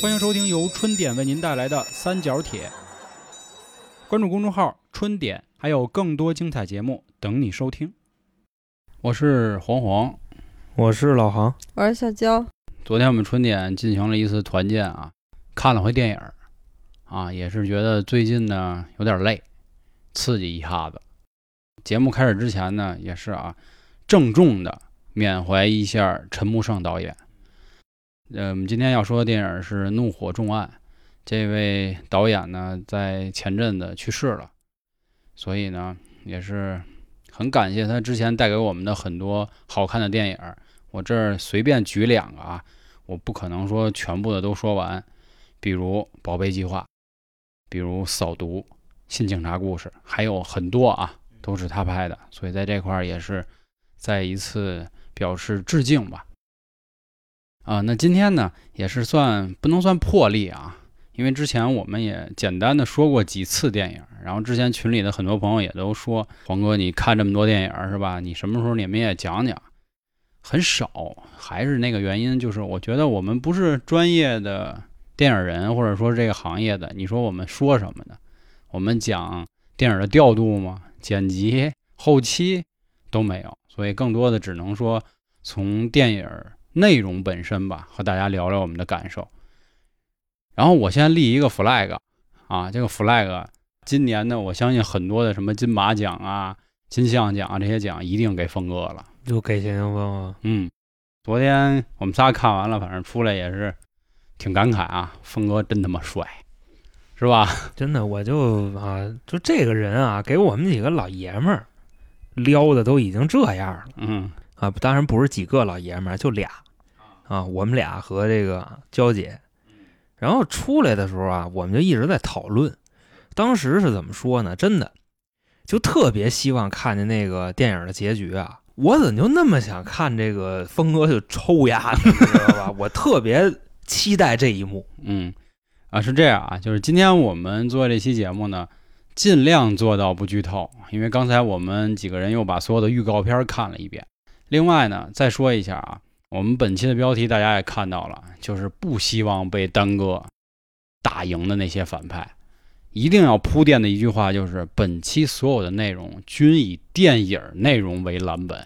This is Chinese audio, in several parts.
欢迎收听由春点为您带来的三角铁。关注公众号“春点”，还有更多精彩节目等你收听。我是黄黄，我是老航，我是小娇。昨天我们春点进行了一次团建啊，看了回电影啊，也是觉得最近呢有点累，刺激一下子。节目开始之前呢，也是啊，郑重的缅怀一下陈木胜导演。呃，我们今天要说的电影是《怒火重案》，这位导演呢，在前阵子去世了，所以呢，也是很感谢他之前带给我们的很多好看的电影。我这儿随便举两个啊，我不可能说全部的都说完，比如《宝贝计划》，比如《扫毒》《新警察故事》，还有很多啊，都是他拍的，所以在这块儿也是再一次表示致敬吧。啊，那今天呢也是算不能算破例啊，因为之前我们也简单的说过几次电影，然后之前群里的很多朋友也都说，黄哥你看这么多电影是吧？你什么时候你们也讲讲？很少，还是那个原因，就是我觉得我们不是专业的电影人，或者说这个行业的，你说我们说什么呢？我们讲电影的调度吗？剪辑、后期都没有，所以更多的只能说从电影。内容本身吧，和大家聊聊我们的感受。然后我先立一个 flag 啊，这个 flag 今年呢，我相信很多的什么金马奖啊、金像奖啊这些奖一定给峰哥了，就给谢霆锋啊。嗯，昨天我们仨看完了，反正出来也是挺感慨啊，峰哥真他妈帅，是吧？真的，我就啊，就这个人啊，给我们几个老爷们儿撩的都已经这样了。嗯。啊，当然不是几个老爷们儿，就俩，啊，我们俩和这个娇姐，然后出来的时候啊，我们就一直在讨论，当时是怎么说呢？真的，就特别希望看见那个电影的结局啊！我怎么就那么想看这个峰哥就抽牙，你知道吧？我特别期待这一幕。嗯，啊，是这样啊，就是今天我们做这期节目呢，尽量做到不剧透，因为刚才我们几个人又把所有的预告片看了一遍。另外呢，再说一下啊，我们本期的标题大家也看到了，就是不希望被耽搁打赢的那些反派，一定要铺垫的一句话就是，本期所有的内容均以电影内容为蓝本。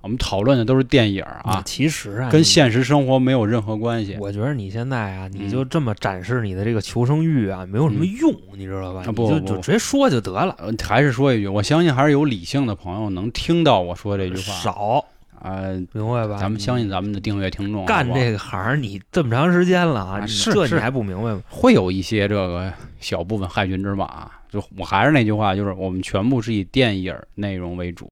我们讨论的都是电影啊，其实啊，跟现实生活没有任何关系。我觉得你现在啊，你就这么展示你的这个求生欲啊，没有什么用，你知道吧？不就就直接说就得了。还是说一句，我相信还是有理性的朋友能听到我说这句话。少啊，明白吧？咱们相信咱们的订阅听众。干这个行你这么长时间了啊，这你还不明白吗？会有一些这个小部分害群之马。就我还是那句话，就是我们全部是以电影内容为主。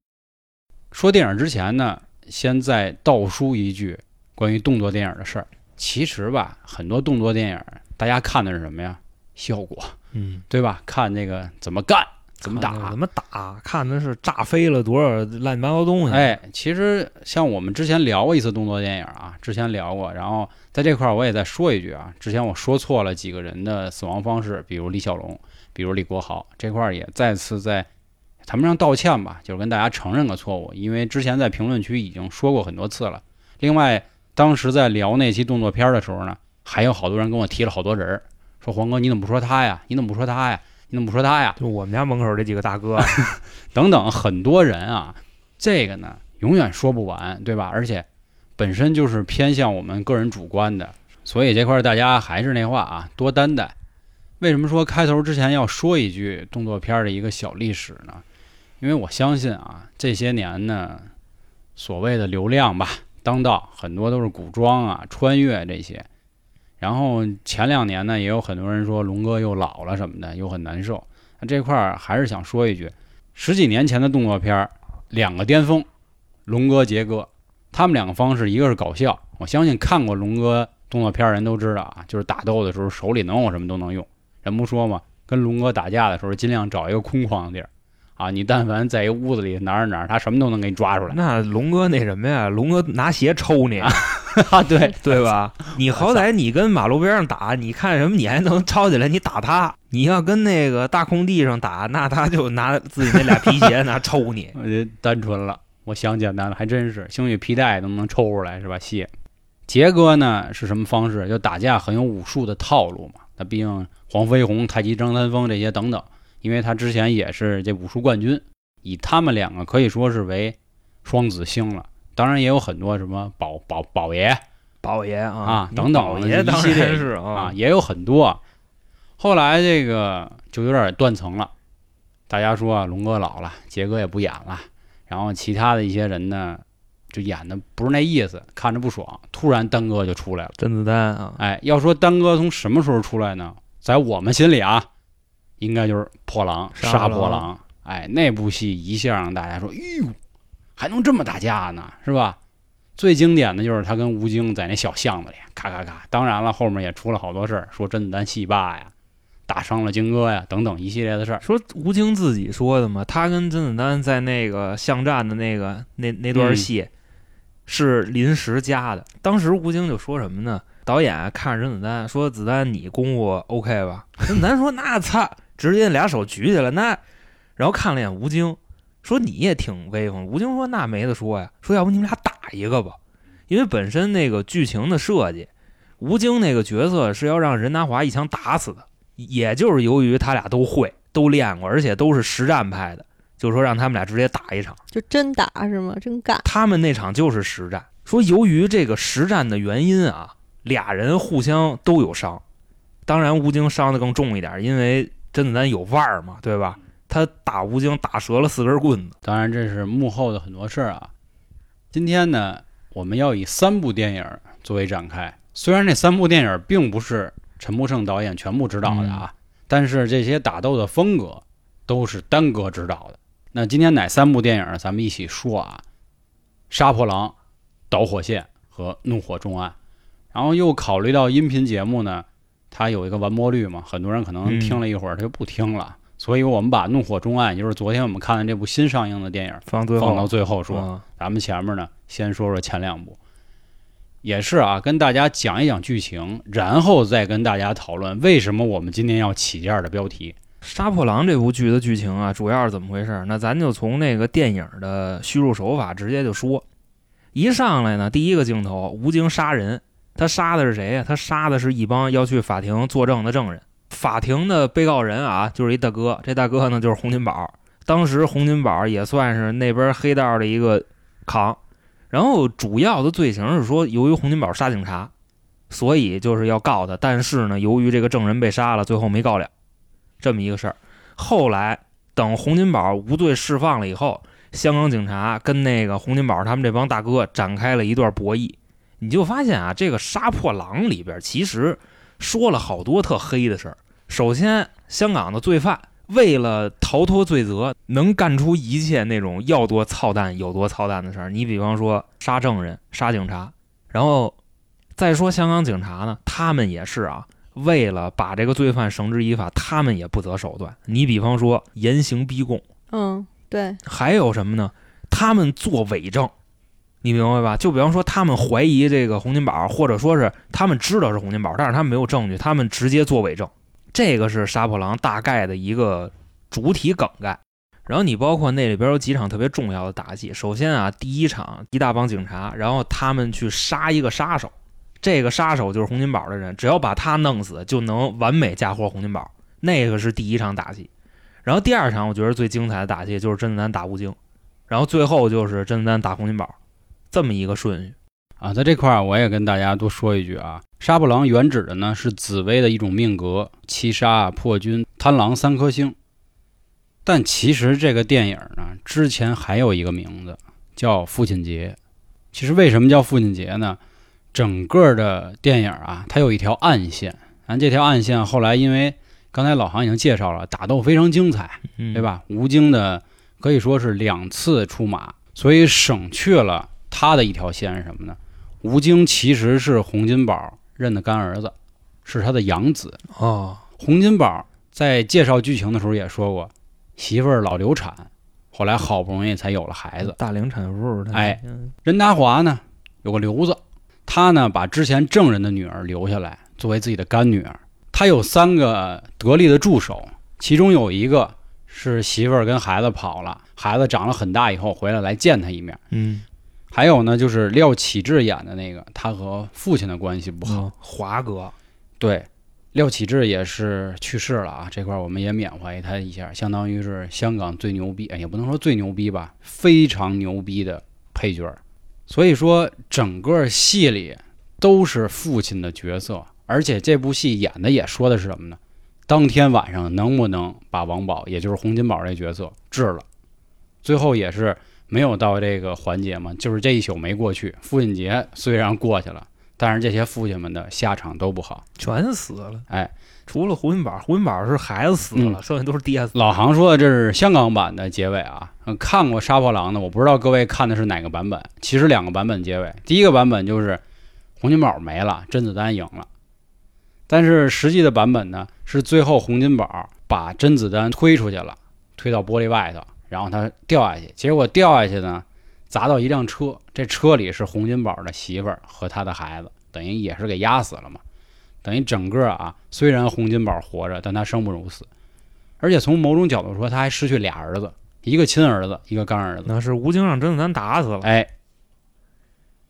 说电影之前呢。先再倒书一句关于动作电影的事儿。其实吧，很多动作电影，大家看的是什么呀？效果，嗯，对吧？看那个怎么干，怎么打，怎么打，看的是炸飞了多少乱七八糟东西。哎，其实像我们之前聊过一次动作电影啊，之前聊过，然后在这块儿我也再说一句啊，之前我说错了几个人的死亡方式，比如李小龙，比如李国豪，这块儿也再次在。谈不上道歉吧，就是跟大家承认个错误，因为之前在评论区已经说过很多次了。另外，当时在聊那期动作片的时候呢，还有好多人跟我提了好多人，说黄哥你怎么不说他呀？你怎么不说他呀？你怎么不说他呀？就我们家门口这几个大哥，等等，很多人啊，这个呢永远说不完，对吧？而且本身就是偏向我们个人主观的，所以这块大家还是那话啊，多担待。为什么说开头之前要说一句动作片的一个小历史呢？因为我相信啊，这些年呢，所谓的流量吧，当道很多都是古装啊、穿越这些。然后前两年呢，也有很多人说龙哥又老了什么的，又很难受。那这块儿还是想说一句，十几年前的动作片儿两个巅峰，龙哥、杰哥，他们两个方式，一个是搞笑，我相信看过龙哥动作片儿人都知道啊，就是打斗的时候手里能有什么都能用。人不说嘛，跟龙哥打架的时候，尽量找一个空旷的地儿。啊，你但凡在一屋子里哪儿哪儿，他什么都能给你抓出来。那龙哥那什么呀？龙哥拿鞋抽你啊？对对吧？你好歹你跟马路边上打，你看什么？你还能抄起来？你打他？你要跟那个大空地上打，那他就拿自己那俩皮鞋拿抽你。我这单纯了，我想简单了，还真是，兴许皮带都能抽出来是吧？鞋。杰哥呢是什么方式？就打架很有武术的套路嘛。他毕竟黄飞鸿、太极张三丰这些等等，因为他之前也是这武术冠军，以他们两个可以说是为双子星了。当然也有很多什么宝宝宝爷宝爷啊啊等等一系列啊，也有很多。后来这个就有点断层了，大家说啊，龙哥老了，杰哥也不演了，然后其他的一些人呢，就演的不是那意思，看着不爽。突然丹哥就出来了，甄子丹啊，哎，要说丹哥从什么时候出来呢？在我们心里啊，应该就是《破狼》《杀破狼》。哎，那部戏一下让大家说，哟，还能这么打架呢，是吧？最经典的就是他跟吴京在那小巷子里咔咔咔。当然了，后面也出了好多事儿，说甄子丹戏霸呀，打伤了金哥呀，等等一系列的事儿。说吴京自己说的嘛，他跟甄子丹在那个巷战的那个那那段戏是临时加的。当时吴京就说什么呢？导演看着甄子丹说：“子丹，你功夫 OK 吧？” 甄子丹说：“那操，直接俩手举起来，那。”然后看了眼吴京，说：“你也挺威风。”吴京说：“那没得说呀，说要不你们俩打一个吧？因为本身那个剧情的设计，吴京那个角色是要让任达华一枪打死的。也就是由于他俩都会、都练过，而且都是实战派的，就说让他们俩直接打一场，就真打是吗？真干？他们那场就是实战。说由于这个实战的原因啊，俩人互相都有伤。当然，吴京伤的更重一点，因为甄子丹有腕儿嘛，对吧？他打吴京打折了四根棍子。当然，这是幕后的很多事儿啊。今天呢，我们要以三部电影作为展开。虽然这三部电影并不是陈木胜导演全部指导的啊，但是这些打斗的风格都是丹哥指导的。那今天哪三部电影咱们一起说啊？《杀破狼》《导火线》和《怒火重案》。然后又考虑到音频节目呢，它有一个完播率嘛，很多人可能听了一会儿他就不听了。所以我们把《怒火重案》，也就是昨天我们看的这部新上映的电影，放到最后说。嗯咱们前面呢，先说说前两部，也是啊，跟大家讲一讲剧情，然后再跟大家讨论为什么我们今天要起这样的标题。《杀破狼》这部剧的剧情啊，主要是怎么回事？那咱就从那个电影的叙述手法直接就说。一上来呢，第一个镜头，吴京杀人，他杀的是谁呀？他杀的是一帮要去法庭作证的证人。法庭的被告人啊，就是一大哥，这大哥呢就是洪金宝。当时洪金宝也算是那边黑道的一个扛。然后主要的罪行是说，由于洪金宝杀警察，所以就是要告他。但是呢，由于这个证人被杀了，最后没告了。这么一个事儿。后来等洪金宝无罪释放了以后，香港警察跟那个洪金宝他们这帮大哥展开了一段博弈。你就发现啊，这个杀破狼里边其实说了好多特黑的事儿。首先，香港的罪犯为了逃脱罪责，能干出一切那种要多操蛋有多操蛋的事儿。你比方说杀证人、杀警察，然后再说香港警察呢，他们也是啊，为了把这个罪犯绳之以法，他们也不择手段。你比方说严刑逼供，嗯，对，还有什么呢？他们做伪证，你明白吧？就比方说他们怀疑这个洪金宝，或者说是他们知道是洪金宝，但是他们没有证据，他们直接做伪证。这个是杀破狼大概的一个主体梗概。然后你包括那里边有几场特别重要的打戏。首先啊，第一场一大帮警察，然后他们去杀一个杀手，这个杀手就是洪金宝的人，只要把他弄死，就能完美嫁祸洪金宝。那个是第一场打戏。然后第二场我觉得最精彩的打戏就是甄子丹打吴京，然后最后就是甄子丹打洪金宝，这么一个顺序。啊，在这块儿我也跟大家多说一句啊，杀破狼原指的呢是紫薇的一种命格，七杀、破军、贪狼三颗星。但其实这个电影呢，之前还有一个名字叫父亲节。其实为什么叫父亲节呢？整个的电影啊，它有一条暗线，咱这条暗线后来因为刚才老航已经介绍了，打斗非常精彩，嗯，对？吧？吴京的可以说是两次出马，所以省去了他的一条线是什么呢？吴京其实是洪金宝认的干儿子，是他的养子。哦，洪金宝在介绍剧情的时候也说过，媳妇儿老流产，后来好不容易才有了孩子。大龄产妇，他哎嗯任达华呢有个瘤子，他呢把之前证人的女儿留下来作为自己的干女儿。他有三个得力的助手，其中有一个是媳妇儿跟孩子跑了，孩子长了很大以后回来来见他一面。嗯，还有呢，就是廖启智演的那个，他和父亲的关系不好。嗯华哥，对，廖启智也是去世了啊，这块儿我们也缅怀他一下，相当于是香港最牛逼，哎也不能说最牛逼吧，非常牛逼的配角儿。所以说，整个戏里都是父亲的角色，而且这部戏演的也说的是什么呢？当天晚上能不能把王宝，也就是洪金宝这角色治了？最后也是没有到这个环节嘛，就是这一宿没过去。父亲节虽然过去了，但是这些父亲们的下场都不好。全死了。哎，除了胡金宝，胡金宝是孩子死了，剩下都是爹死。老杭说的这是香港版的结尾啊，嗯看过《杀破狼》的，我不知道各位看的是哪个版本。其实两个版本结尾，第一个版本就是洪金宝没了，甄子丹赢了，但是实际的版本呢是最后洪金宝把甄子丹推出去了，推到玻璃外头，然后他掉下去，结果掉下去呢砸到一辆车，这车里是洪金宝的媳妇儿和他的孩子，等于也是给压死了嘛。等于整个啊，虽然洪金宝活着，但他生不如死，而且从某种角度说，他还失去俩儿子，一个亲儿子，一个干儿子。那是吴京让甄子丹打死了。哎，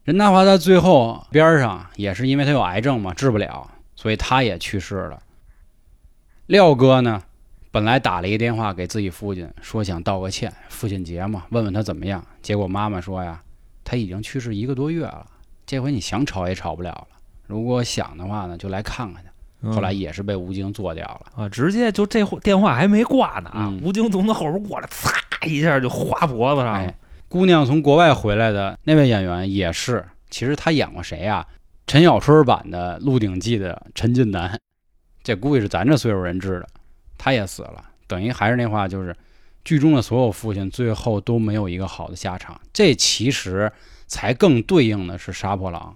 任达华在最后边儿上也是因为他有癌症嘛，治不了，所以他也去世了。廖哥呢，本来打了一个电话给自己父亲，说想道个歉，父亲节嘛，问问他怎么样。结果妈妈说呀，他已经去世一个多月了，这回你想吵也吵不了了。如果想的话呢，就来看看去。嗯后来也是被吴京做掉了。啊，直接就这电话还没挂呢啊，嗯吴京从他后边过来，擦一下就划脖子上了哎。，姑娘从国外回来的那位演员也是，其实他演过谁呀、陈小春版的《鹿鼎记》的陈近南，这估计是咱这岁数人知的，他也死了。等于还是那话，就是剧中的所有父亲最后都没有一个好的下场。这其实才更对应的是杀破狼，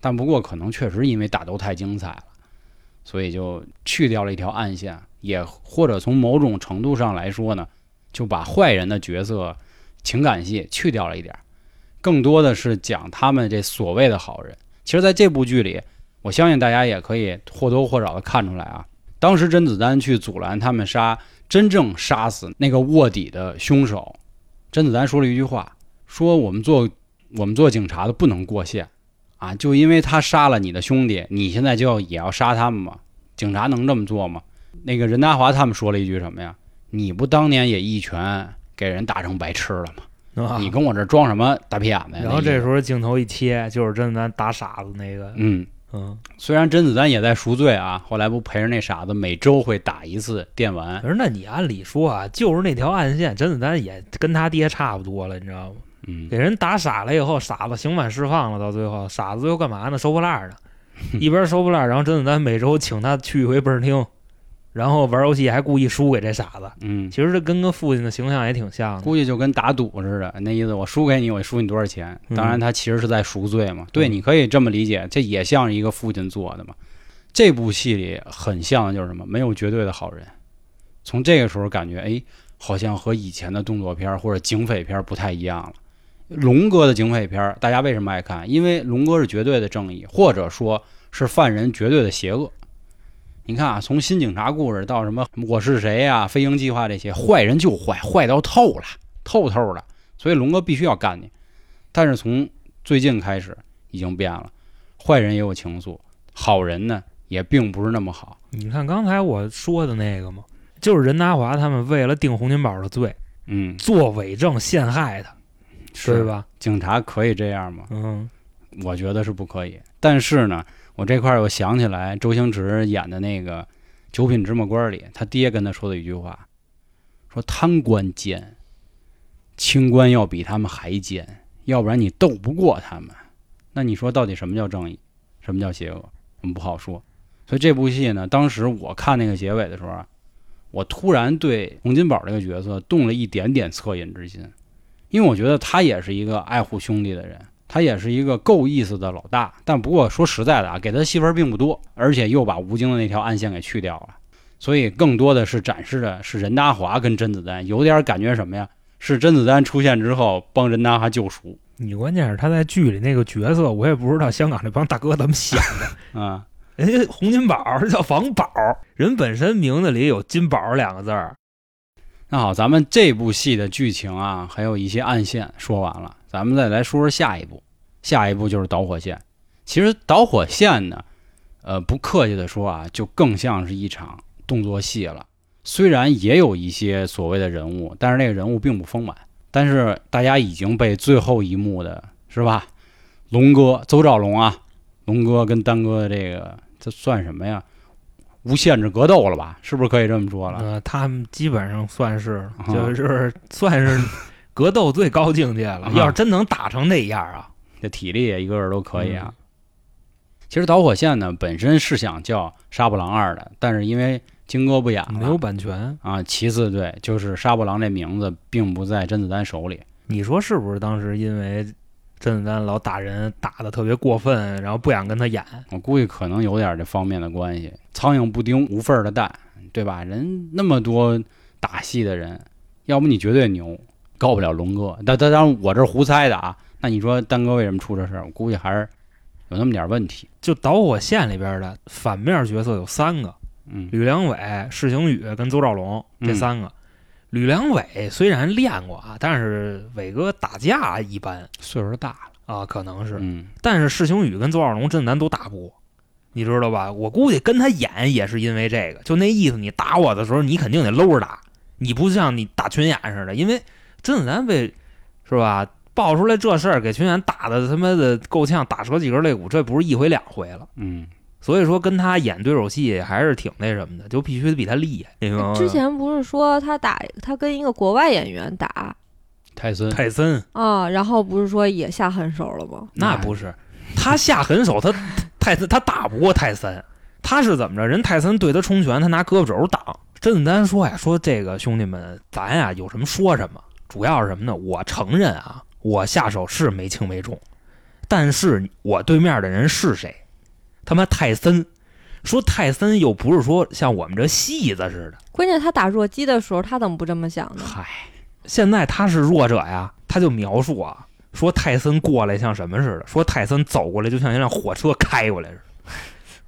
但不过可能确实因为打斗太精彩了，所以就去掉了一条暗线，也或者从某种程度上来说呢，就把坏人的角色情感戏去掉了一点，更多的是讲他们这所谓的好人。其实，在这部剧里，我相信大家也可以或多或少的看出来啊，当时甄子丹去阻拦他们杀真正杀死那个卧底的凶手，甄子丹说了一句话，说我们做我们做警察的不能过线啊，就因为他杀了你的兄弟，你现在就要也要杀他们吗？警察能这么做吗？那个任达华他们说了一句什么呀？你不当年也一拳给人打成白痴了吗？啊你跟我这装什么大屁眼子呀？然后这时候，候镜头一切，就是甄子丹打傻子那个，嗯，嗯，虽然甄子丹也在赎罪啊，后来不陪着那傻子每周会打一次电玩，可是那你按理说啊，就是那条暗线，甄子丹也跟他爹差不多了，你知道吗？嗯，给人打傻了以后，傻子刑满释放了，到最后傻子最后干嘛呢？收破烂呢，一边收破烂，然后甄子丹每周请他去一回倍儿厅，然后玩游戏还故意输给这傻子。嗯，其实这跟个父亲的形象也挺像的。估计就跟打赌似的，那意思我输给你，我输你多少钱？嗯当然，他其实是在赎罪嘛。对，嗯你可以这么理解，这也像是一个父亲做的嘛。这部戏里很像的就是什么？没有绝对的好人。从这个时候感觉，哎，好像和以前的动作片或者警匪片不太一样了。龙哥的警匪片，大家为什么爱看？因为龙哥是绝对的正义，或者说是犯人绝对的邪恶。你看啊，从新警察故事到什么我是谁呀、飞鹰计划这些，坏人就坏，坏到透了，透透的。所以龙哥必须要干你。但是从最近开始已经变了，坏人也有情愫，好人呢也并不是那么好。你看刚才我说的那个嘛，就是任达华他们为了定洪金宝的罪，嗯，做伪证陷害他，对是？吧？警察可以这样吗？嗯，我觉得是不可以。但是呢，我这块儿又想起来周星驰演的那个《九品芝麻官》里，他爹跟他说的一句话，说贪官奸，清官要比他们还奸，要不然你斗不过他们。那你说到底什么叫正义，什么叫邪恶？我们不好说。所以这部戏呢，当时我看那个结尾的时候，我突然对洪金宝这个角色动了一点点恻隐之心，因为我觉得他也是一个爱护兄弟的人，他也是一个够意思的老大。但不过说实在的啊，给他戏份并不多，而且又把吴京的那条暗线给去掉了，所以更多的是展示的是任达华跟甄子丹，有点感觉什么呀？是甄子丹出现之后帮任达华救赎你关键是他在剧里那个角色，我也不知道香港这帮大哥怎么想的。啊。人家洪金宝叫王宝，人本身名字里有金宝两个字儿。那好，咱们这部戏的剧情啊，还有一些暗线说完了，咱咱们再来说说下一步，下一步就是导火线。其实导火线呢，呃，不客气的说啊，就更像是一场动作戏了。虽然也有一些所谓的人物，但是那个人物并不丰满。但是大家已经被最后一幕的是吧？龙哥邹兆龙啊，龙哥跟丹哥的这个，这算什么呀？无限制格斗了吧？是不是可以这么说了？呃，他们基本上算是啊就是算是格斗最高境界了。啊要是真能打成那样啊，这体力也一个个都可以嗯啊。其实导火线呢，本身是想叫《杀破狼二》的，但是因为金哥不演了，没有版权。啊。其次，对，就是杀破狼这名字并不在甄子丹手里。你说是不是？当时因为甄子丹老打人，打的特别过分，然后不想跟他演。我估计可能有点这方面的关系。苍蝇不叮无缝的蛋，对吧？人那么多打戏的人，要不你绝对牛，告不了龙哥。但但当然我这是胡猜的啊。那你说丹哥为什么出这事儿？我估计还是有那么点问题。就导火线里边的反面角色有三个：嗯吕良伟、释行宇跟邹兆龙这三个。吕良伟虽然练过啊，但是伟哥打架一般岁数大了，啊，可能是。嗯但是释行宇跟邹兆龙真的咱都打不过，你知道吧？我估计跟他演也是因为这个，就那意思，你打我的时候，你肯定得搂着打，你不像你打群演似的，因为甄子丹被是吧爆出来这事儿，给群演打的他妈的够呛，打折几根肋骨，这不是一回两回了。嗯，所以说跟他演对手戏还是挺那什么的，就必须得比他厉害。之前不是说他打他跟一个国外演员打泰森泰森啊，然后不是说也下狠手了吗？那不是，他下狠手，他泰森他打不过泰森，他是怎么着？人泰森对他冲拳，他拿胳膊肘挡。甄子丹说呀，说这个兄弟们，咱呀有什么说什么，主要是什么呢？我承认啊，我下手是没轻没重，但是我对面的人是谁？他妈泰森。说泰森又不是说像我们这戏子似的，关键他打弱鸡的时候，他怎么不这么想呢？嗨，现在他是弱者呀，他就描述啊，说泰森过来像什么似的，说泰森走过来就像一辆火车开过来似的，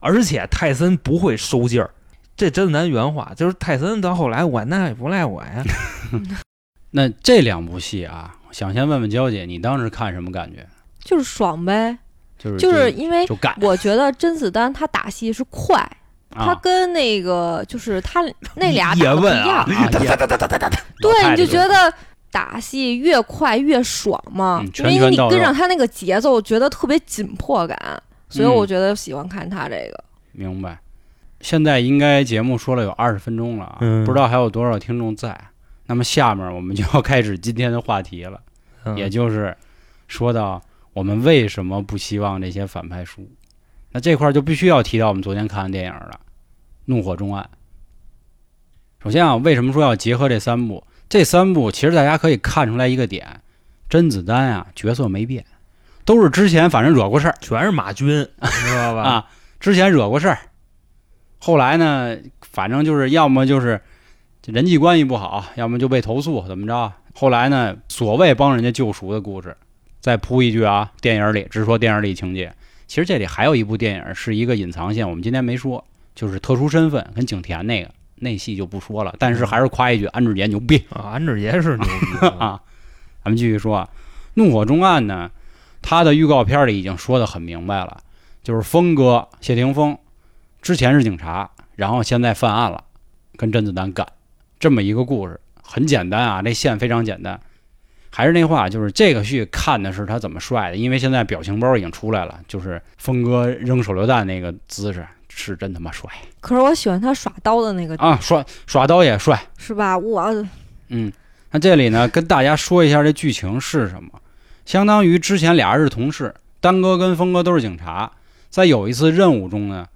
而且泰森不会收劲儿。这甄子丹原话就是泰森到后来我那也不赖我呀，那这两部戏啊，想先问问娇姐，你当时看什么感觉？就是爽呗，就是就是因为就干我觉得甄子丹他打戏是快，他啊，跟那个就是他那俩不一叶问啊样，啊也对，你就觉得得打戏越快越爽嘛，嗯因为你跟上他那个节奏，觉得特别紧迫感，所以嗯我觉得喜欢看他这个。明白。现在应该节目说了有二十分钟了不知道还有多少听众在。那么下面我们就要开始今天的话题了，嗯也就是说到我们为什么不希望这些反派输。那这块儿就必须要提到我们昨天看的电影了，《怒火中案》。首先啊，为什么说要结合这三部？这三部其实大家可以看出来一个点，甄子丹啊角色没变，都是之前反正惹过事儿全是马军，知道吧？啊，之前惹过事儿，后来呢，反正就是要么就是这人际关系不好，要么就被投诉，怎么着？后来呢，所谓帮人家救赎的故事，再铺一句啊，电影里只说电影里情节，其实这里还有一部电影是一个隐藏线，我们今天没说，就是特殊身份跟景甜那个那戏就不说了，但是还是夸一句安志杰牛逼。啊，安志杰是牛逼 啊，咱们继续说啊，《怒火中案》呢，它的预告片里已经说的很明白了，就是峰哥谢霆锋之前是警察，然后现在犯案了，跟甄子丹干这么一个故事，很简单啊，这线非常简单。还是那话，就是这个剧看的是他怎么帅的，因为现在表情包已经出来了，就是峰哥扔手榴弹那个姿势是真他妈帅可是我喜欢他耍刀的那个，啊，耍耍刀也帅，是吧？我嗯，那这里呢，跟大家说一下这剧情是什么。相当于之前俩人是同事，丹哥跟峰哥都是警察，在有一次任务中呢，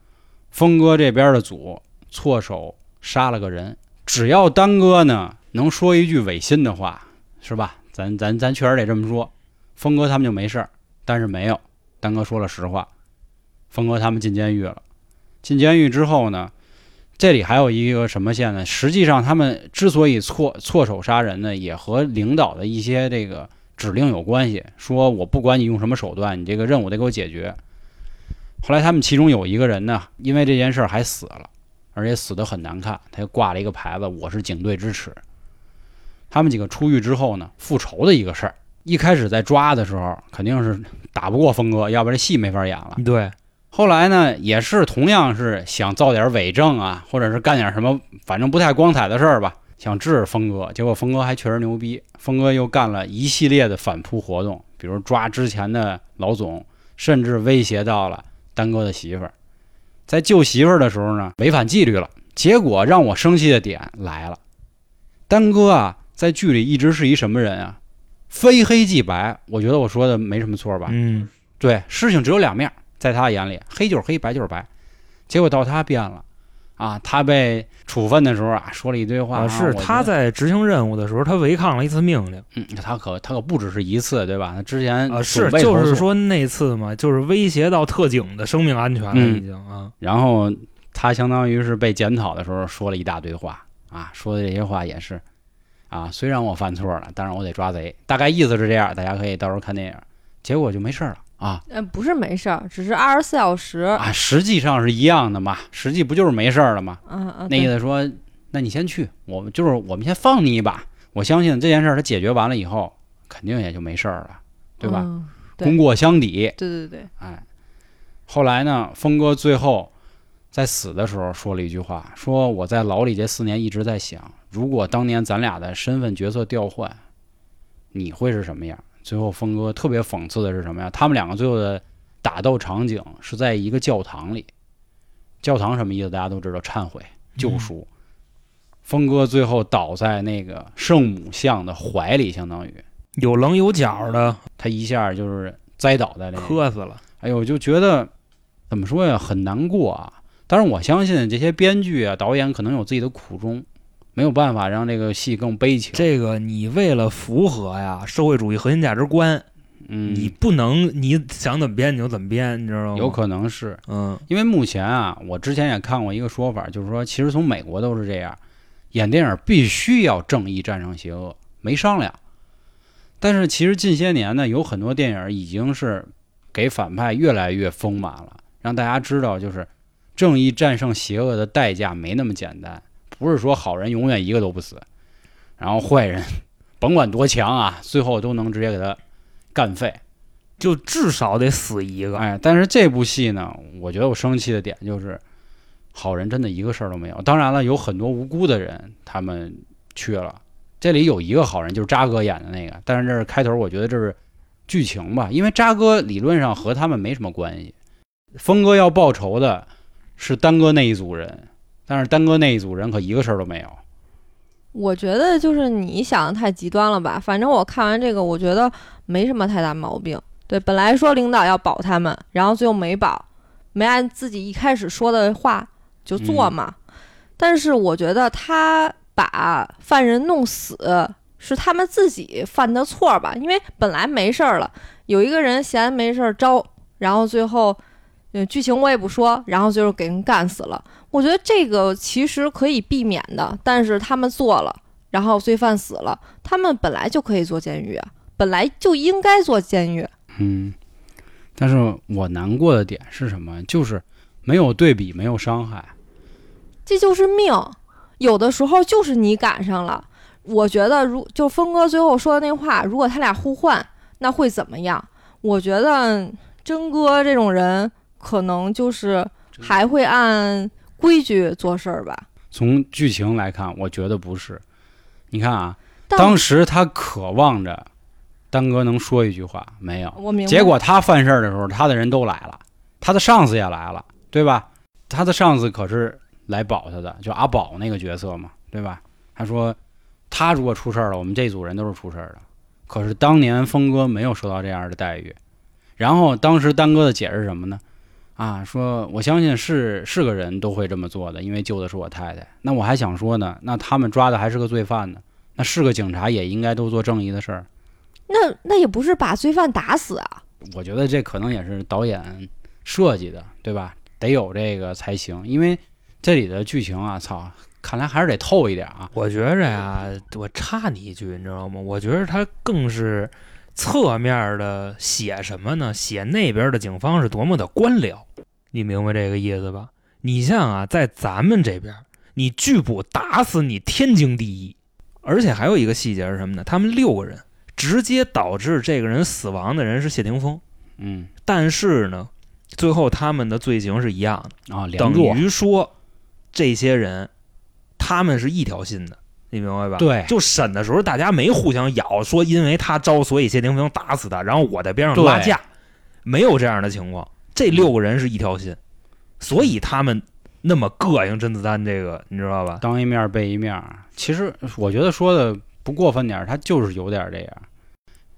峰哥这边的组错手杀了个人。只要丹哥呢能说一句违心的话，是吧？咱咱咱确实得这么说，峰哥他们就没事儿。但是没有，丹哥说了实话，峰哥他们进监狱了。进监狱之后呢，这里还有一个什么线呢？实际上，他们之所以错错手杀人呢，也和领导的一些这个指令有关系。说我不管你用什么手段，你这个任务得给我解决。后来他们其中有一个人呢，因为这件事儿还死了，而且死得很难看，他又挂了一个牌子：“我是警队之耻。”他们几个出狱之后呢，复仇的一个事儿，一开始在抓的时候肯定是打不过峰哥，要不然这戏没法演了。对，后来呢，也是同样是想造点伪证啊，或者是干点什么，反正不太光彩的事儿吧，想治峰哥。结果峰哥还确实牛逼，峰哥又干了一系列的反扑活动，比如抓之前的老总，甚至威胁到了丹哥的媳妇儿。在救媳妇儿的时候呢，违反纪律了。结果让我生气的点来了，丹哥啊，在剧里一直是一什么人啊？非黑即白。我觉得我说的没什么错吧？嗯，对，事情只有两面，在他眼里，黑就是黑，白就是白。结果到他变了，啊，他被处分的时候啊，说了一堆话。啊，是他在执行任务的时候，他违抗了一次命令。嗯，他可他可不只是一次，对吧？他之前啊是就是说那次嘛，就是威胁到特警的生命安全了，已经啊。然后他相当于是被检讨的时候说了一大堆话啊，说的这些话也是啊，虽然我犯错了，但是我得抓贼，大概意思是这样。大家可以到时候看电影，结果就没事了。啊，嗯，不是没事儿，只是二十四小时啊，实际上是一样的嘛，实际不就是没事儿了吗？嗯嗯，那意思说，那你先去，我们就是我们先放你一把。我相信这件事儿他解决完了以后，肯定也就没事儿了，对吧？功过相抵。对对对。哎，后来呢，峰哥最后在死的时候说了一句话，说我在牢里这四年一直在想，如果当年咱俩的身份角色调换，你会是什么样？最后，峰哥特别讽刺的是什么呀？他们两个最后的打斗场景是在一个教堂里。教堂什么意思？大家都知道，忏悔、救赎。峰哥最后倒在那个圣母像的怀里，相当于有棱有角的，他一下就是栽倒在那，磕死了。哎呦，就觉得怎么说呀，很难过啊。但是我相信这些编剧啊、导演可能有自己的苦衷。没有办法让这个戏更悲情。这个你为了符合呀社会主义核心价值观，嗯，你不能你想怎么编你就怎么编，你知道吗？有可能是，嗯，因为目前啊，我之前也看过一个说法，就是说，其实从美国都是这样，演电影必须要正义战胜邪恶，没商量。但是其实近些年呢，有很多电影已经是给反派越来越丰满了，让大家知道，就是正义战胜邪恶的代价没那么简单。不是说好人永远一个都不死，然后坏人甭管多强啊，最后都能直接给他干废，就至少得死一个。哎，但是这部戏呢，我觉得我生气的点就是好人真的一个事儿都没有。当然了，有很多无辜的人他们去了，这里有一个好人，就是渣哥演的那个。但是这是开头，我觉得这是剧情吧，因为渣哥理论上和他们没什么关系。峰哥要报仇的是丹哥那一组人。但是丹哥那一组人可一个事儿都没有。我觉得就是你想的太极端了吧？反正我看完这个，我觉得没什么太大毛病。对，本来说领导要保他们，然后最后没保，没按自己一开始说的话就做嘛。但是我觉得他把犯人弄死是他们自己犯的错吧？因为本来没事儿了，有一个人闲没事儿招，然后最后。嗯，剧情我也不说，然后就是给人干死了。我觉得这个其实可以避免的，但是他们做了，然后罪犯死了，他们本来就可以坐监狱啊，本来就应该坐监狱。嗯，但是我难过的点是什么？就是没有对比，没有伤害。这就是命，有的时候就是你赶上了。我觉得，如就峰哥最后说的那话，如果他俩互换，那会怎么样？我觉得真哥这种人。可能就是还会按规矩做事儿吧。从剧情来看，我觉得不是。你看啊，当时他渴望着丹哥能说一句话，没有。我明白。结果他犯事儿的时候，他的人都来了，他的上司也来了，对吧？他的上司可是来保他的，就阿宝那个角色嘛，对吧？他说，他如果出事儿了，我们这组人都是出事儿的。可是当年峰哥没有受到这样的待遇。然后当时丹哥的解释什么呢？啊，说我相信是是个人都会这么做的，因为救的是我太太。那我还想说呢，那他们抓的还是个罪犯呢，那是个警察也应该都做正义的事儿。那那也不是把罪犯打死啊。我觉得这可能也是导演设计的，对吧？得有这个才行，因为这里的剧情啊，操，看来还是得透一点啊。我觉着呀，我插你一句，你知道吗？我觉得他更是。侧面的写什么呢？写那边的警方是多么的官僚，你明白这个意思吧？你像啊，在咱们这边，你拒捕打死你天经地义，而且还有一个细节是什么呢？他们六个人直接导致这个人死亡的人是谢霆锋，嗯但是呢，最后他们的罪行是一样的，啊，等于说这些人他们是一条心的，你明白吧？对就审的时候大家没互相咬，说因为他招，所以谢霆锋打死他，然后我在边上拉架，没有这样的情况。这六个人是一条心，所以他们那么膈应甄子丹这个，你知道吧？当一面背一面。其实我觉得说的不过分点儿，他就是有点这样。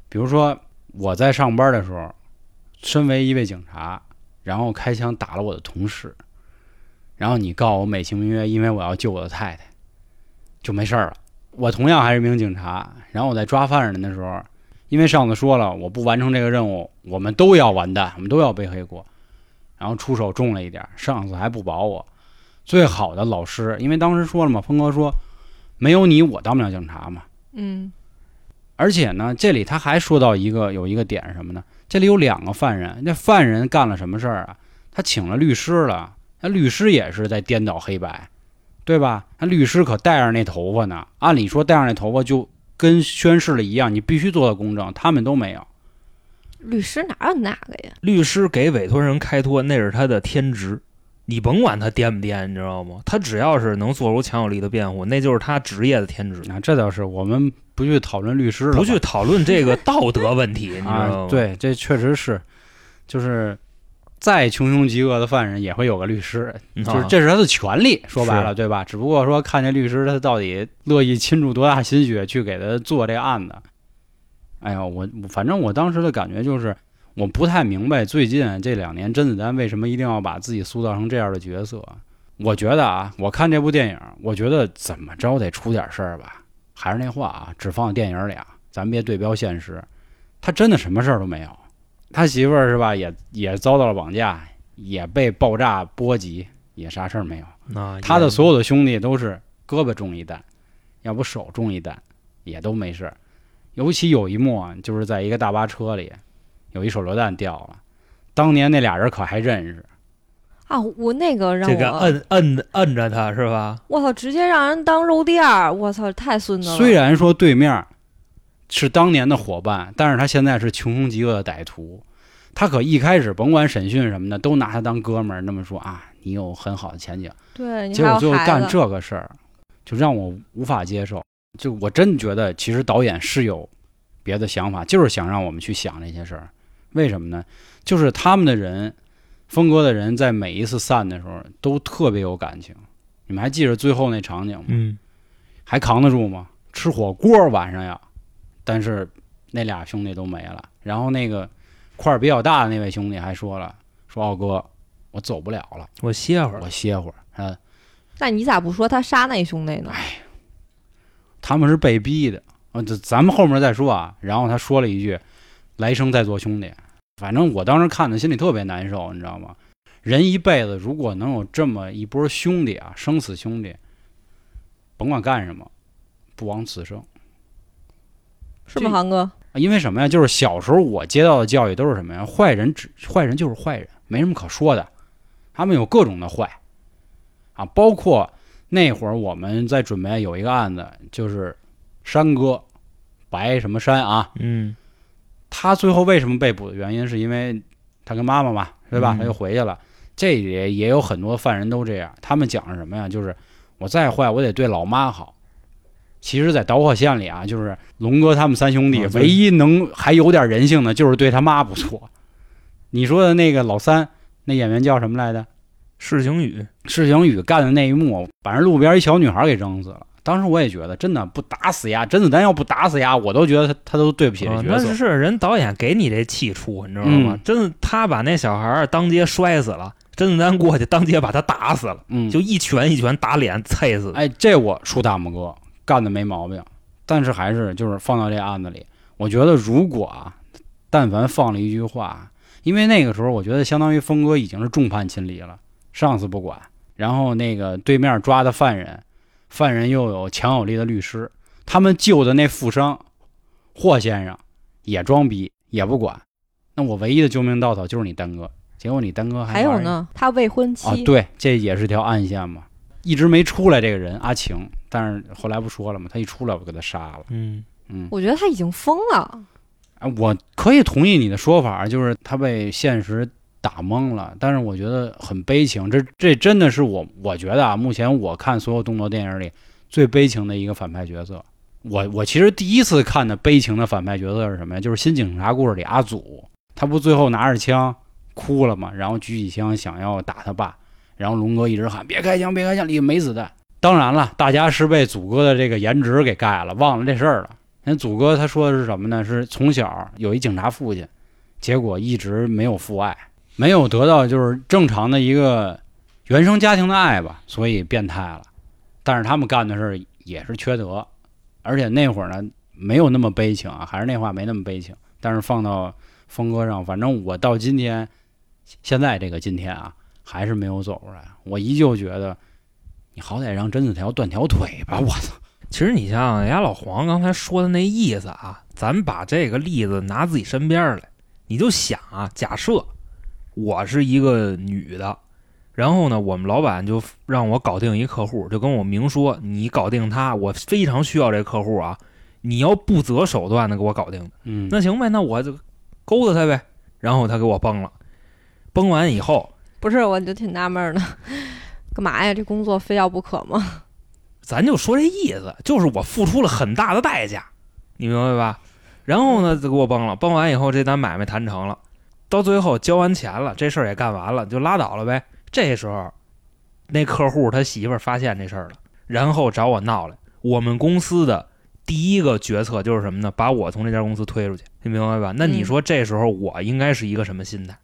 比如说我在上班的时候，身为一位警察，然后开枪打了我的同事，然后你告我美其名曰因为我要救我的太太，就没事儿了。我同样还是一名警察，然后我在抓犯人的时候，因为上次说了我不完成这个任务，我们都要完蛋，我们都要背黑锅，然后出手重了一点儿，上司还不保我。最好的老师，因为当时说了嘛，峰哥说没有你我当不了警察嘛。嗯而且呢，这里他还说到一个有一个点是什么呢？这里有两个犯人，那犯人干了什么事儿啊？他请了律师了，那律师也是在颠倒黑白，对吧？那律师可带着那头发呢，按理说带上那头发就跟宣誓了一样，你必须做到公正，他们都没有。律师哪有那个呀？律师给委托人开脱，那是他的天职，你甭管他颠不颠，你知道吗？他只要是能做出强有力的辩护，那就是他职业的天职。啊，这倒是，我们不去讨论律师了，不去讨论这个道德问题，你知道啊吗？，对，这确实是，就是再穷凶极恶的犯人也会有个律师，嗯，就是这是他的权利，说白了，对吧？只不过说看这律师他到底乐意倾注多大心血去给他做这案子。哎呀，我我反正我当时的感觉就是，我不太明白最近这两年甄子丹为什么一定要把自己塑造成这样的角色。我觉得啊，我看这部电影，我觉得怎么着得出点事儿吧。还是那话啊，只放电影里啊，咱别对标现实。他真的什么事儿都没有，他媳妇儿是吧，也也遭到了绑架，也被爆炸波及，也啥事儿没有。那他的所有的兄弟都是胳膊中一弹，要不手中一弹，也都没事。尤其有一幕啊，就是在一个大巴车里，有一手榴弹掉了，当年那俩人可还认识。啊，我那个让这个，摁摁摁着他是吧？我操，直接让人当肉垫儿，我操，太孙子了。虽然说对面是当年的伙伴，但是他现在是穷凶极恶的歹徒。他可一开始甭管审讯什么的，都拿他当哥们儿，那么说啊，你有很好的前景。对，结果最后干这个事儿，就让我无法接受。就我真觉得，其实导演是有别的想法，就是想让我们去想这些事儿。为什么呢？就是他们的人，峰哥的人，在每一次散的时候都特别有感情。你们还记着最后那场景吗？嗯，还扛得住吗？吃火锅晚上呀，但是那俩兄弟都没了。然后那个块儿比较大的那位兄弟还说了：“说奥哥，我走不了了，我歇会儿我。歇会儿。”啊，那你咋不说他杀那兄弟呢？他们是被逼的啊，这咱们后面再说啊。然后他说了一句：“来生再做兄弟。”反正我当时看的心里特别难受，你知道吗？人一辈子如果能有这么一波兄弟啊，生死兄弟，甭管干什么，不枉此生。是吗，航哥？啊因为什么呀？就是小时候我接到的教育都是什么呀？坏人只坏人就是坏人，没什么可说的。他们有各种的坏啊，包括那会儿我们在准备有一个案子，就是山哥白什么山啊，嗯他最后为什么被捕的原因，是因为他跟妈妈嘛，对吧？嗯他就回去了。这也也有很多犯人都这样，他们讲是什么呀？就是我再坏，我得对老妈好。其实，在导火线里啊，就是龙哥他们三兄弟唯一能还有点人性的，就是对他妈不错。你说的那个老三，那演员叫什么来着？释行宇，释行宇干的那一幕，把人路边一小女孩给扔死了。当时我也觉得，真的不打死呀，甄子丹要不打死呀，我都觉得他他都对不起角色。那是人导演给你这气出，你知道吗嗯？真的，他把那小孩儿当街摔死了，甄子丹过去当街把他打死了，嗯，就一拳一拳打脸，啐死。哎，这我竖大拇哥，干的没毛病。但是还是就是放到这案子里，我觉得如果啊，但凡放了一句话，因为那个时候我觉得相当于峰哥已经是众叛亲离了，上司不管，然后那个对面抓的犯人，犯人又有强有力的律师，他们救的那富商霍先生也装逼也不管，那我唯一的救命稻草就是你丹哥，结果你丹哥还有呢，他未婚妻。啊，对，这也是条暗线嘛，一直没出来这个人阿晴，但是后来不说了吗？他一出来我就给他杀了。嗯，嗯，我觉得他已经疯了。啊，我可以同意你的说法，就是他被现实打懵了，但是我觉得很悲情。这这真的是我我觉得啊，目前我看所有动作电影里最悲情的一个反派角色。我我其实第一次看的悲情的反派角色是什么呀？就是《新警察故事》里阿祖，他不最后拿着枪哭了吗？然后举起枪想要打他爸，然后龙哥一直喊别开枪，别开枪，里没子弹。当然了，大家是被祖哥的这个颜值给盖了，忘了这事儿了。人祖哥他说的是什么呢？是从小有一警察父亲，结果一直没有父爱，没有得到就是正常的一个原生家庭的爱吧，所以变态了。但是他们干的事也是缺德，而且那会儿呢没有那么悲情啊，还是那话没那么悲情。但是放到峰哥上，反正我到今天，现在这个今天啊，还是没有走出来。我依旧觉得，你好歹让甄子条断条腿吧！我操，其实你像人家老黄刚才说的那意思啊，咱把这个例子拿自己身边来，你就想啊，假设我是一个女的，然后呢，我们老板就让我搞定一客户，就跟我明说，你搞定他，我非常需要这客户啊，你要不择手段的给我搞定。嗯，那行呗，那我就勾搭他呗，然后他给我崩了，崩完以后，不是，我就挺纳闷儿的，干嘛呀？这工作非要不可吗？咱就说这意思，就是我付出了很大的代价，你明白吧？然后呢，就给我崩了，崩完以后，这单买卖谈成了，到最后交完钱了，这事儿也干完了，就拉倒了呗。这时候，那客户他媳妇儿发现这事儿了，然后找我闹来。我们公司的第一个决策就是什么呢？把我从这家公司推出去，你明白吧？那你说这时候我应该是一个什么心态？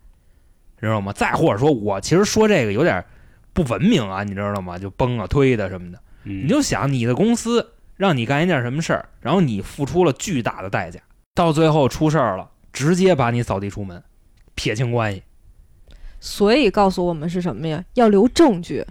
知道吗？再或者说我其实说这个有点不文明啊，你知道吗？就崩啊、推的什么的。你你就想你的公司让你干一件什么事儿，然后你付出了巨大的代价，到最后出事儿了，直接把你扫地出门，撇清关系。所以告诉我们是什么呀？要留证据，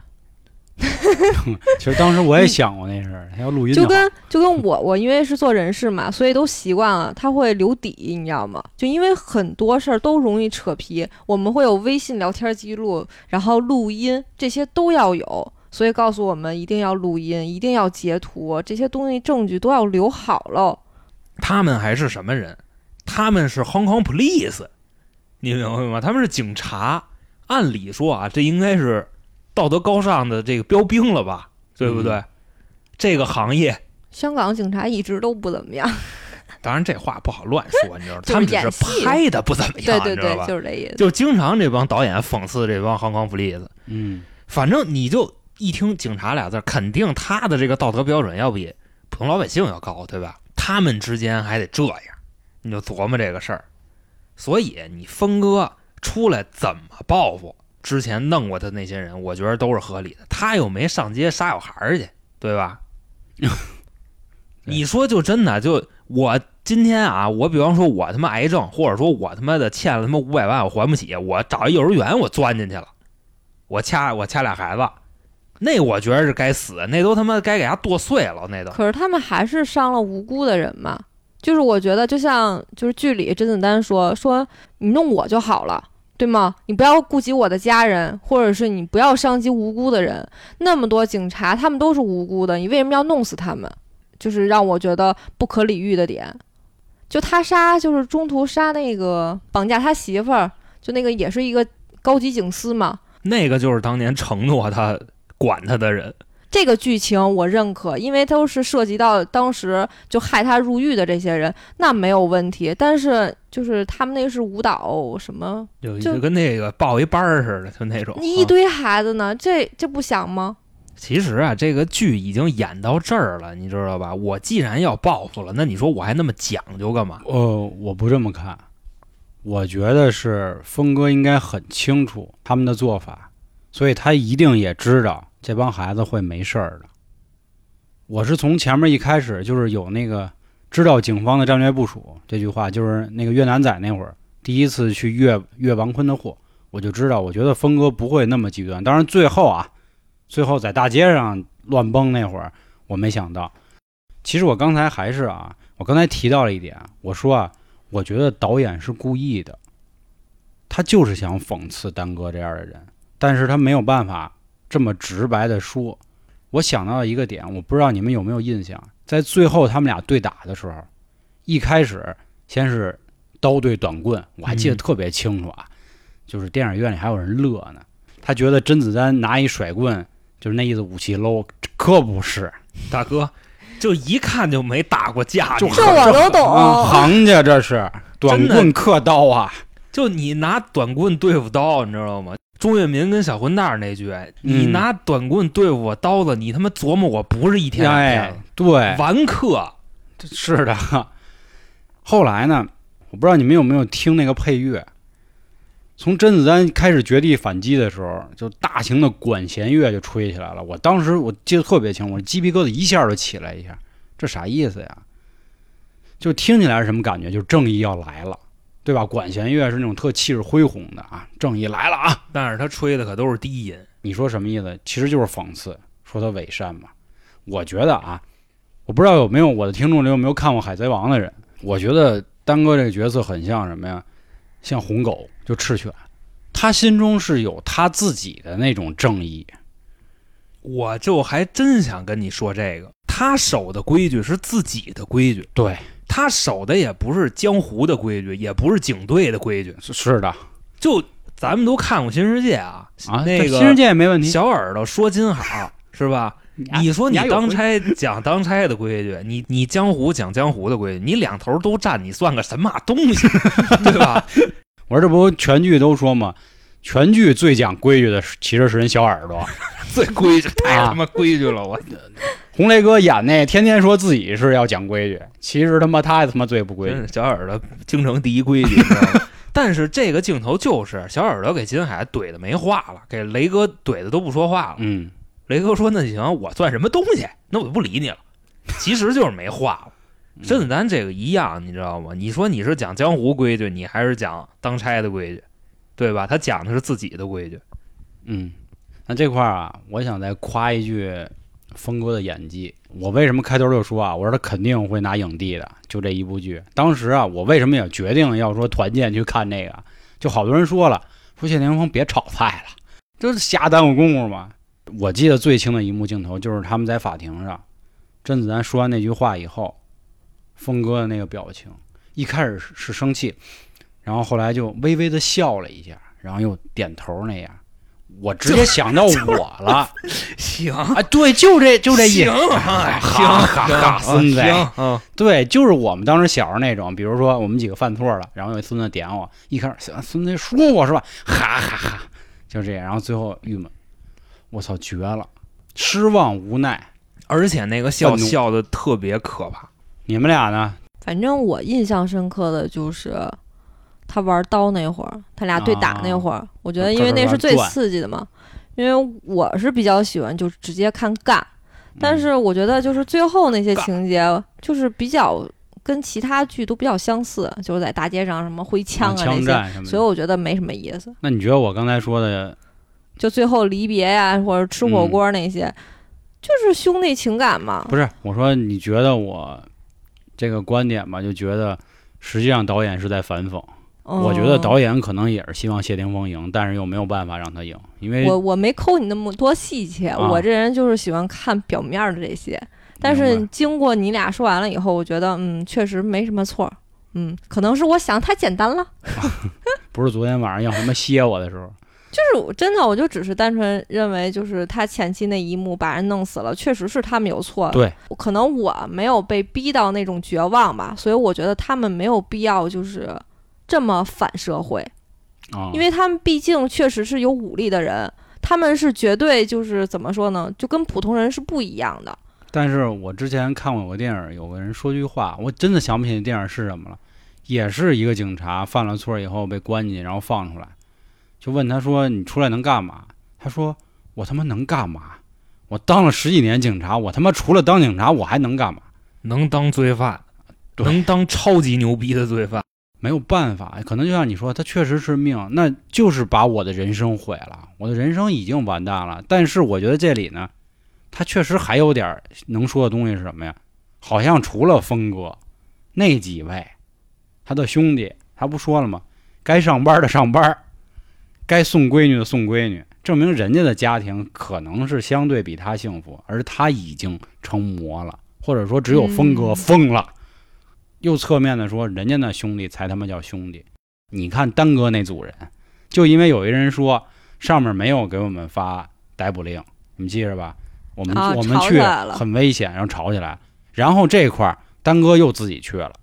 其实当时我也想过那事儿，他要录音就跟就跟我我因为是做人事嘛，所以都习惯了，他会留底，你知道吗？就因为很多事儿都容易扯皮，我们会有微信聊天记录，然后录音，这些都要有，所以告诉我们一定要录音，一定要截图，这些东西证据都要留好喽。他们还是什么人？他们是 Hong Kong Police，你明白吗？他们是警察。按理说啊，这应该是道德高尚的这个标兵了吧，对不对？这个行业，香港警察一直都不怎么样，当然这话不好乱说，你知道吗？他们只是拍的不怎么样，对对你知道吧对，？就是这意思。就经常这帮导演讽刺这帮 Hong Kong Police。嗯，反正你就一听警察俩字，肯定他的这个道德标准要比普通老百姓要高，对吧？他们之间还得这样，你就琢磨这个事儿。所以你峰哥出来怎么报复之前弄过他那些人，我觉得都是合理的。他又没上街杀小孩儿去，对吧？你说就真的就我今天啊，我比方说我他妈癌症，或者说我他妈的欠了他妈五百万我还不起，我找一幼儿园我钻进去了，我掐我掐俩孩子，那我觉得是该死，那都他妈该给他剁碎了，那都。可是他们还是伤了无辜的人嘛。就是我觉得，就像就是剧里甄子丹说说你弄我就好了，对吗？你不要顾及我的家人，或者是你不要伤及无辜的人。那么多警察，他们都是无辜的，你为什么要弄死他们？就是让我觉得不可理喻的点。就他杀，就是中途杀那个绑架他媳妇儿，就那个也是一个高级警司嘛。那个就是当年承诺他管他的人，这个剧情我认可，因为都是涉及到当时就害他入狱的这些人，那没有问题。但是就是他们那是舞蹈什么，就跟那个报一班儿似的，就那种。啊你一堆孩子呢，这这不想吗？其实啊，这个剧已经演到这儿了，你知道吧？我既然要报复了，那你说我还那么讲究干嘛？呃，我不这么看，我觉得是峰哥应该很清楚他们的做法，所以他一定也知道这帮孩子会没事儿的。我是从前面一开始就是有那个知道警方的战略部署这句话，就是那个越南仔那会儿第一次去越越王坤的货，我就知道，我觉得峰哥不会那么极端。当然最后啊，最后在大街上乱崩那会儿，我没想到。其实我刚才还是啊，我刚才提到了一点，我说啊，我觉得导演是故意的，他就是想讽刺丹哥这样的人，但是他没有办法这么直白的说。我想到一个点，我不知道你们有没有印象，在最后他们俩对打的时候，一开始先是刀对短棍，我还记得嗯特别清楚啊，就是电影院里还有人乐呢。他觉得甄子丹拿一甩棍，就是那意思武器 low，可不是，大哥，就一看就没打过架，这我都啊懂。行家这是短棍刻刀啊，就你拿短棍对付刀，你知道吗？钟跃民跟小混蛋儿那句，你嗯拿短棍对付我刀子，你他妈琢磨我不是一天两天哎了，，对，完客。是的。后来呢，我不知道你们有没有听那个配乐。从甄子丹开始绝地反击的时候，就大型的管弦乐就吹起来了。我当时我记得特别清楚，我鸡皮疙瘩一下就起来一下，这啥意思呀？就听起来是什么感觉？就是正义要来了，对吧？管弦乐是那种特气势恢宏的啊，正义来了啊！但是他吹的可都是低音，你说什么意思？其实就是讽刺，说他伪善嘛。我觉得啊，我不知道有没有我的听众里有没有看过《海贼王》的人，我觉得丹哥这个角色很像什么呀？像红狗，就赤犬，他心中是有他自己的那种正义。我就还真想跟你说这个，他守的规矩是自己的规矩，对，他守的也不是江湖的规矩，也不是警队的规矩。是是的就咱们都看过《新世界》啊，啊，那个新世界没问题。小耳朵说金好是吧？你说你当差讲当差的规矩，你你江湖讲江湖的规矩，你两头都占，你算个什么东西，对吧？我说这不全剧都说吗，全剧最讲规矩的其实是人小耳朵。最规矩，太啊他妈规矩了，我红雷哥演那天天说自己是要讲规矩，其实他妈他他妈最不规矩小耳朵京城第一规矩？但是这个镜头就是小耳朵给金海怼的没话了，给雷哥怼的都不说话了。嗯，雷哥说：“那行，我算什么东西？那我就不理你了。”其实就是没话了。甄子丹这个一样，你知道吗？你说你是讲江湖规矩，你还是讲当差的规矩，对吧？他讲的是自己的规矩。嗯，那这块儿啊，我想再夸一句峰哥的演技。我为什么开头就说啊，我说他肯定会拿影帝的，就这一部剧。当时啊，我为什么也决定要说团建去看那个？就好多人说了，说谢霆锋别炒菜了，就是瞎耽误功夫嘛。我记得最清的一幕镜头就是他们在法庭上，甄子丹说完那句话以后，峰哥的那个表情，一开始是生气，然后后来就微微的笑了一下，然后又点头那样。我直接想到我了，行，啊，对，就这就这意思，行，哈行，哈哈，孙子，行，嗯，对，就是我们当时小时候那种，比如说我们几个犯错了，然后有一孙子点我，一开始孙子说我是吧，哈哈哈，就这样，然后最后郁闷，我操，绝了，失望无奈。而且那个笑笑的特别可怕。你们俩呢？反正我印象深刻的就是他玩刀那会儿，他俩对打那会儿，我觉得因为那是最刺激的嘛。因为我是比较喜欢就直接看干，但嗯是我觉得就是最后那些情节就是比较跟其他剧都比较相似，就是在大街上什么挥枪啊那些。所以我觉得没什么意思。那你觉得我刚才说的，就最后离别呀、或者吃火嗯锅那些，就是兄弟情感嘛。不是我说，你觉得我这个观点吧，就觉得实际上导演是在反讽。我觉得嗯导演可能也是希望谢霆锋赢，但是又没有办法让他赢，因为我我没抠你那么多细节，啊我这人就是喜欢看表面的这些。但是经过你俩说完了以后，我觉得嗯，确实没什么错。嗯，可能是我想太简单了。不是昨天晚上要什么歇我的时候，就是真的，我就只是单纯认为，就是他前期那一幕把人弄死了，确实是他们有错。对，可能我没有被逼到那种绝望吧，所以我觉得他们没有必要就是这么反社会。啊，因为他们毕竟确实是有武力的人，他们是绝对就是怎么说呢，就跟普通人是不一样的。但是我之前看过有个电影，有个人说句话，我真的想不起那电影是什么了，也是一个警察犯了错以后被关进去，然后放出来，就问他说：“你出来能干嘛？”他说：“我他妈能干嘛？我当了十几年警察，我他妈除了当警察，我还能干嘛？能当罪犯，能当超级牛逼的罪犯。没有办法，可能就像你说，他确实是命，那就是把我的人生毁了，我的人生已经完蛋了。但是我觉得这里呢，他确实还有点儿能说的东西是什么呀？好像除了峰哥那几位，他的兄弟，他不说了吗？该上班的上班，该送闺女的送闺女，证明人家的家庭可能是相对比他幸福，而他已经成魔了，或者说只有峰哥嗯疯了。又侧面的说，人家那兄弟才他妈叫兄弟。你看丹哥那组人，就因为有一人说上面没有给我们发逮捕令，你们记着吧？我们、啊我们去很危险，然后吵起来，然后这块儿丹哥又自己去了。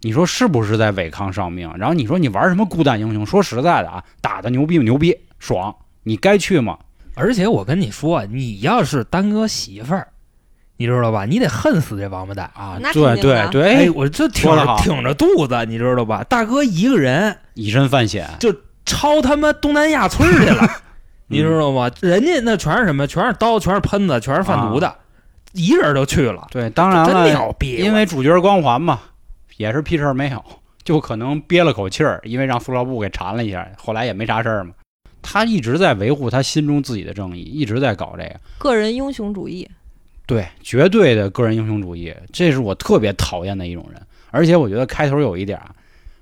你说是不是在违抗上命？然后你说你玩什么孤胆英雄？说实在的啊，打的牛逼不？牛逼，爽，你该去吗？而且我跟你说，你要是丹哥媳妇儿，你知道吧？你得恨死这王八蛋。啊，那对对对，我这挺着挺着肚子，你知道吧？大哥一个人以身犯险，就抄他妈东南亚村儿去了，你知道吗？人家那全是什么？全是刀，全是喷子，全是贩毒的，一人就去了，对，当然真了，牛逼！因为主角光环嘛，也是屁事儿没有，就可能憋了口气儿，因为让塑料布给缠了一下，后来也没啥事儿嘛。他一直在维护他心中自己的正义，一直在搞这个，个人英雄主义，对，绝对的个人英雄主义，这是我特别讨厌的一种人。而且我觉得开头有一点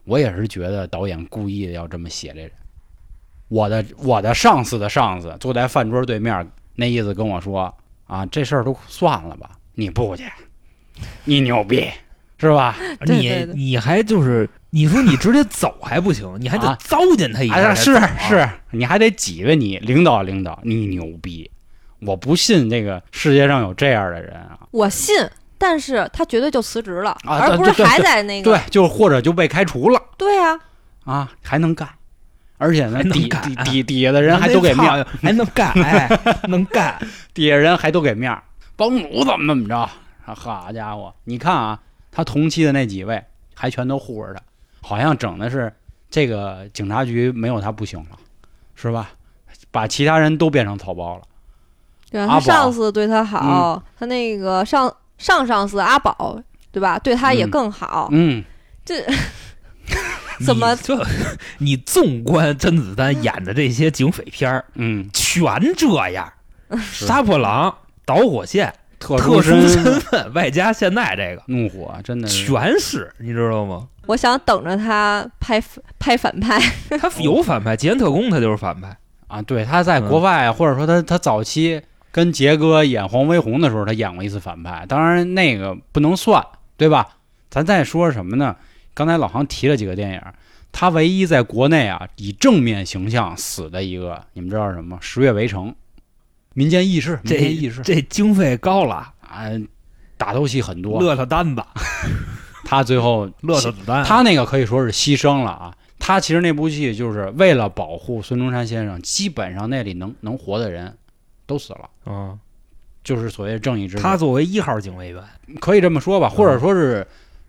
我也是觉得导演故意的要这么写这人。我的我的上司的上司坐在饭桌对面，那意思跟我说啊，这事儿都算了吧，你不去，你牛逼是吧？你对对对你还就是你说你直接走还不行，你还得啊糟践他一下是是，你还得挤兑你领导领导，你牛逼！我不信这个世界上有这样的人啊！我信，但是他绝对就辞职了，啊而不是还在那个对，就或者就被开除了对呀、啊，还能干，而且呢底底底底下的人还都给面儿，还能干，哎，能干。底下人还都给面儿，帮主怎么怎么着？啊好家伙，你看啊，他同期的那几位还全都护着他，好像整的是这个警察局没有他不行了，是吧？把其他人都变成草包了。对啊，他上司对他好，他那个上上上司阿宝，对吧？对他也嗯更好。嗯，这 怎么你这？你纵观甄子丹演的这些警匪片儿，嗯，全这样，杀破狼、导火线、特特殊身身份，外加现在这个，怒火，真的是全是，你知道吗？我想等着他拍拍反派，他有反派，极限特工他就是反派，啊！对，他在嗯国外，或者说他他早期跟杰哥演黄飞鸿的时候，他演过一次反派，当然那个不能算，对吧？咱再说什么呢？刚才老航提了几个电影，他唯一在国内啊以正面形象死的一个，你们知道是什么？《十月围城》，民间意识，民这间意识这经费高了，啊，打斗戏很多，乐乐单子，他最后 乐乐子弹，他那个可以说是牺牲了啊。他其实那部戏就是为了保护孙中山先生，基本上那里能能活的人都死了，嗯，就是所谓正义之士。他作为一号警卫员可以这么说吧，或者说是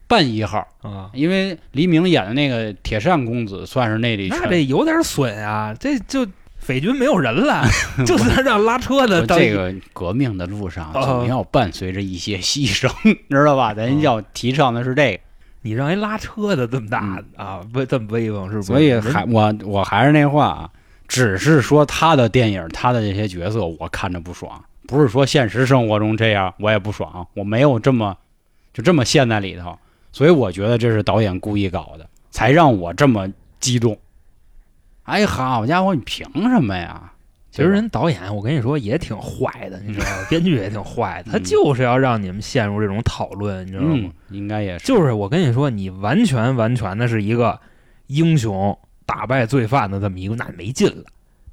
半一号，啊，因为黎明演的那个铁扇公子算是那里那全这有点损啊，这就匪军没有人了，就是让拉车的当说这个革命的路上哦。总要伴随着一些牺牲，知道吧？咱要提倡的是这个。你让一拉车的这么大啊，威这么威风，是不所以还我我还是那话啊，只是说他的电影，他的这些角色我看着不爽，不是说现实生活中这样我也不爽，我没有这么就这么陷在里头，所以我觉得这是导演故意搞的，才让我这么激动。哎，好家伙，你凭什么呀？其实人导演，我跟你说也挺坏的，你知道吗？编剧也挺坏的，他嗯就是要让你们陷入这种讨论，你知道吗嗯？，应该也是，就是我跟你说，你完全完全的是一个英雄打败罪犯的这么一个，那没劲了，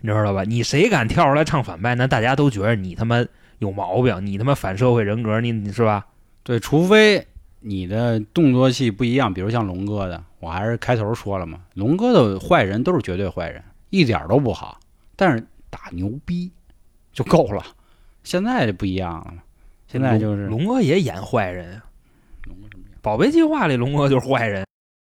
你知道吧？你谁敢跳出来唱反派，那大家都觉得你他妈有毛病，你他妈反社会人格，你你是吧？对，除非你的动作戏不一样，比如像龙哥的，我还是开头说了嘛，龙哥的坏人都是绝对坏人，一点儿都不好，但是打牛逼就够了。现在就不一样了，现在就是龙龙哥也演坏人啊，龙哥什么样？宝贝计划里龙哥就是坏人，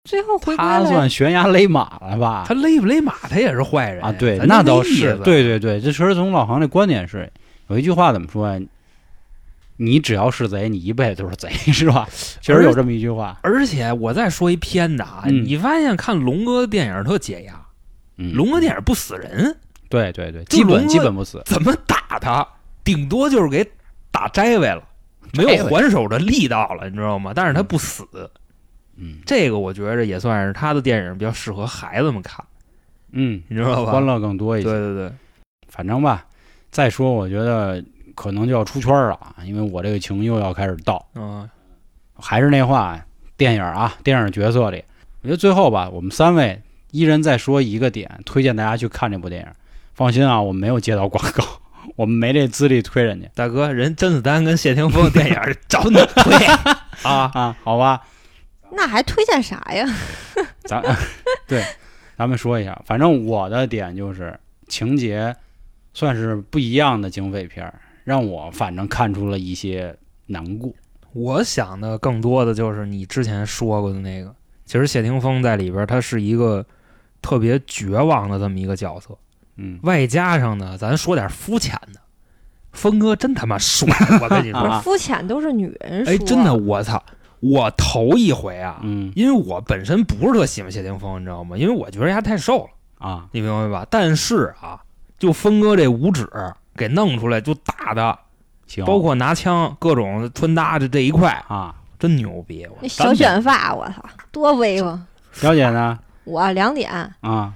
最后回归他。算悬崖勒马了吧？他勒不勒马他也是坏人啊，对，那倒是，对对对，这其实从老航这观点是有一句话怎么说呀？你只要是贼，你一辈子都是贼，是吧？确实有这么一句话。而且我再说一偏的啊，嗯你发现看龙哥的电影特解压，嗯，龙哥电影不死人，对对对，基本基本不死。怎么打他，顶多就是给打摘位了，没有还手的力道了，你知道吗？但是他不死，嗯这个我觉着也算是他的电影比较适合孩子们看，嗯，你知道吧？欢乐更多一些。对对对，反正吧，再说我觉得可能就要出圈了啊，因为我这个情又要开始到。嗯，还是那话，电影啊，电影角色里，我觉得最后吧，我们三位一人再说一个点，推荐大家去看这部电影。放心啊，我们没有接到广告，我们没这资历推人家大哥，人甄子丹跟谢霆锋的电影儿 找你推啊，啊，好吧？那还推荐啥呀？咱对，咱们说一下，反正我的点就是情节算是不一样的警匪片儿，让我反正看出了一些难过。我想的更多的就是你之前说过的那个，其实谢霆锋在里边儿他是一个特别绝望的这么一个角色，嗯，外加上呢，咱说点肤浅的，峰哥真他妈帅，我跟你说，啊肤浅都是女人说。哎，真的，我操，我头一回啊，嗯因为我本身不是特喜欢谢霆锋，你知道吗？因为我觉得他太瘦了，啊，你明白吧？但是啊，就峰哥这五指给弄出来，就打的，行，包括拿枪各种穿搭的这一块，啊，真牛逼！我那小卷发，我操，多威风！小姐呢？我两点，啊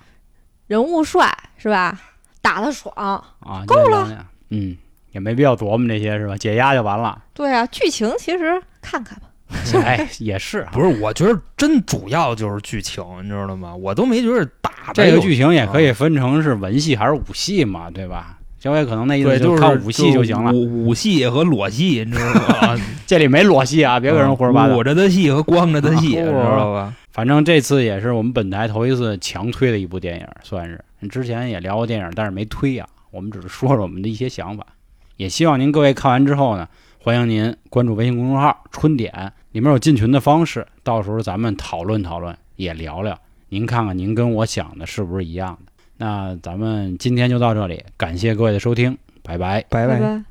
人物帅是吧？打的爽。啊，够了。嗯，也没必要琢磨这些是吧？解压就完了。对啊，剧情其实看看吧。哎，也是啊，不是，我觉得真主要就是剧情，你知道吗？我都没觉得打这个剧情也可以分成是文戏还是武戏嘛，对吧？小伟可能那意思，就是看武戏就行了。武武戏和裸戏，你知道吗？这里没裸戏啊，别给人胡说八道捂。着的戏和光着的戏，啊知道吧？反正这次也是我们本台头一次强推的一部电影，算是之前也聊过电影，但是没推啊、我们只是说说我们的一些想法。也希望您各位看完之后呢，欢迎您关注微信公众号“春点”，里面有进群的方式，到时候咱们讨论讨论，也聊聊。您看看您跟我想的是不是一样的？那咱们今天就到这里，感谢各位的收听，拜拜。拜拜拜。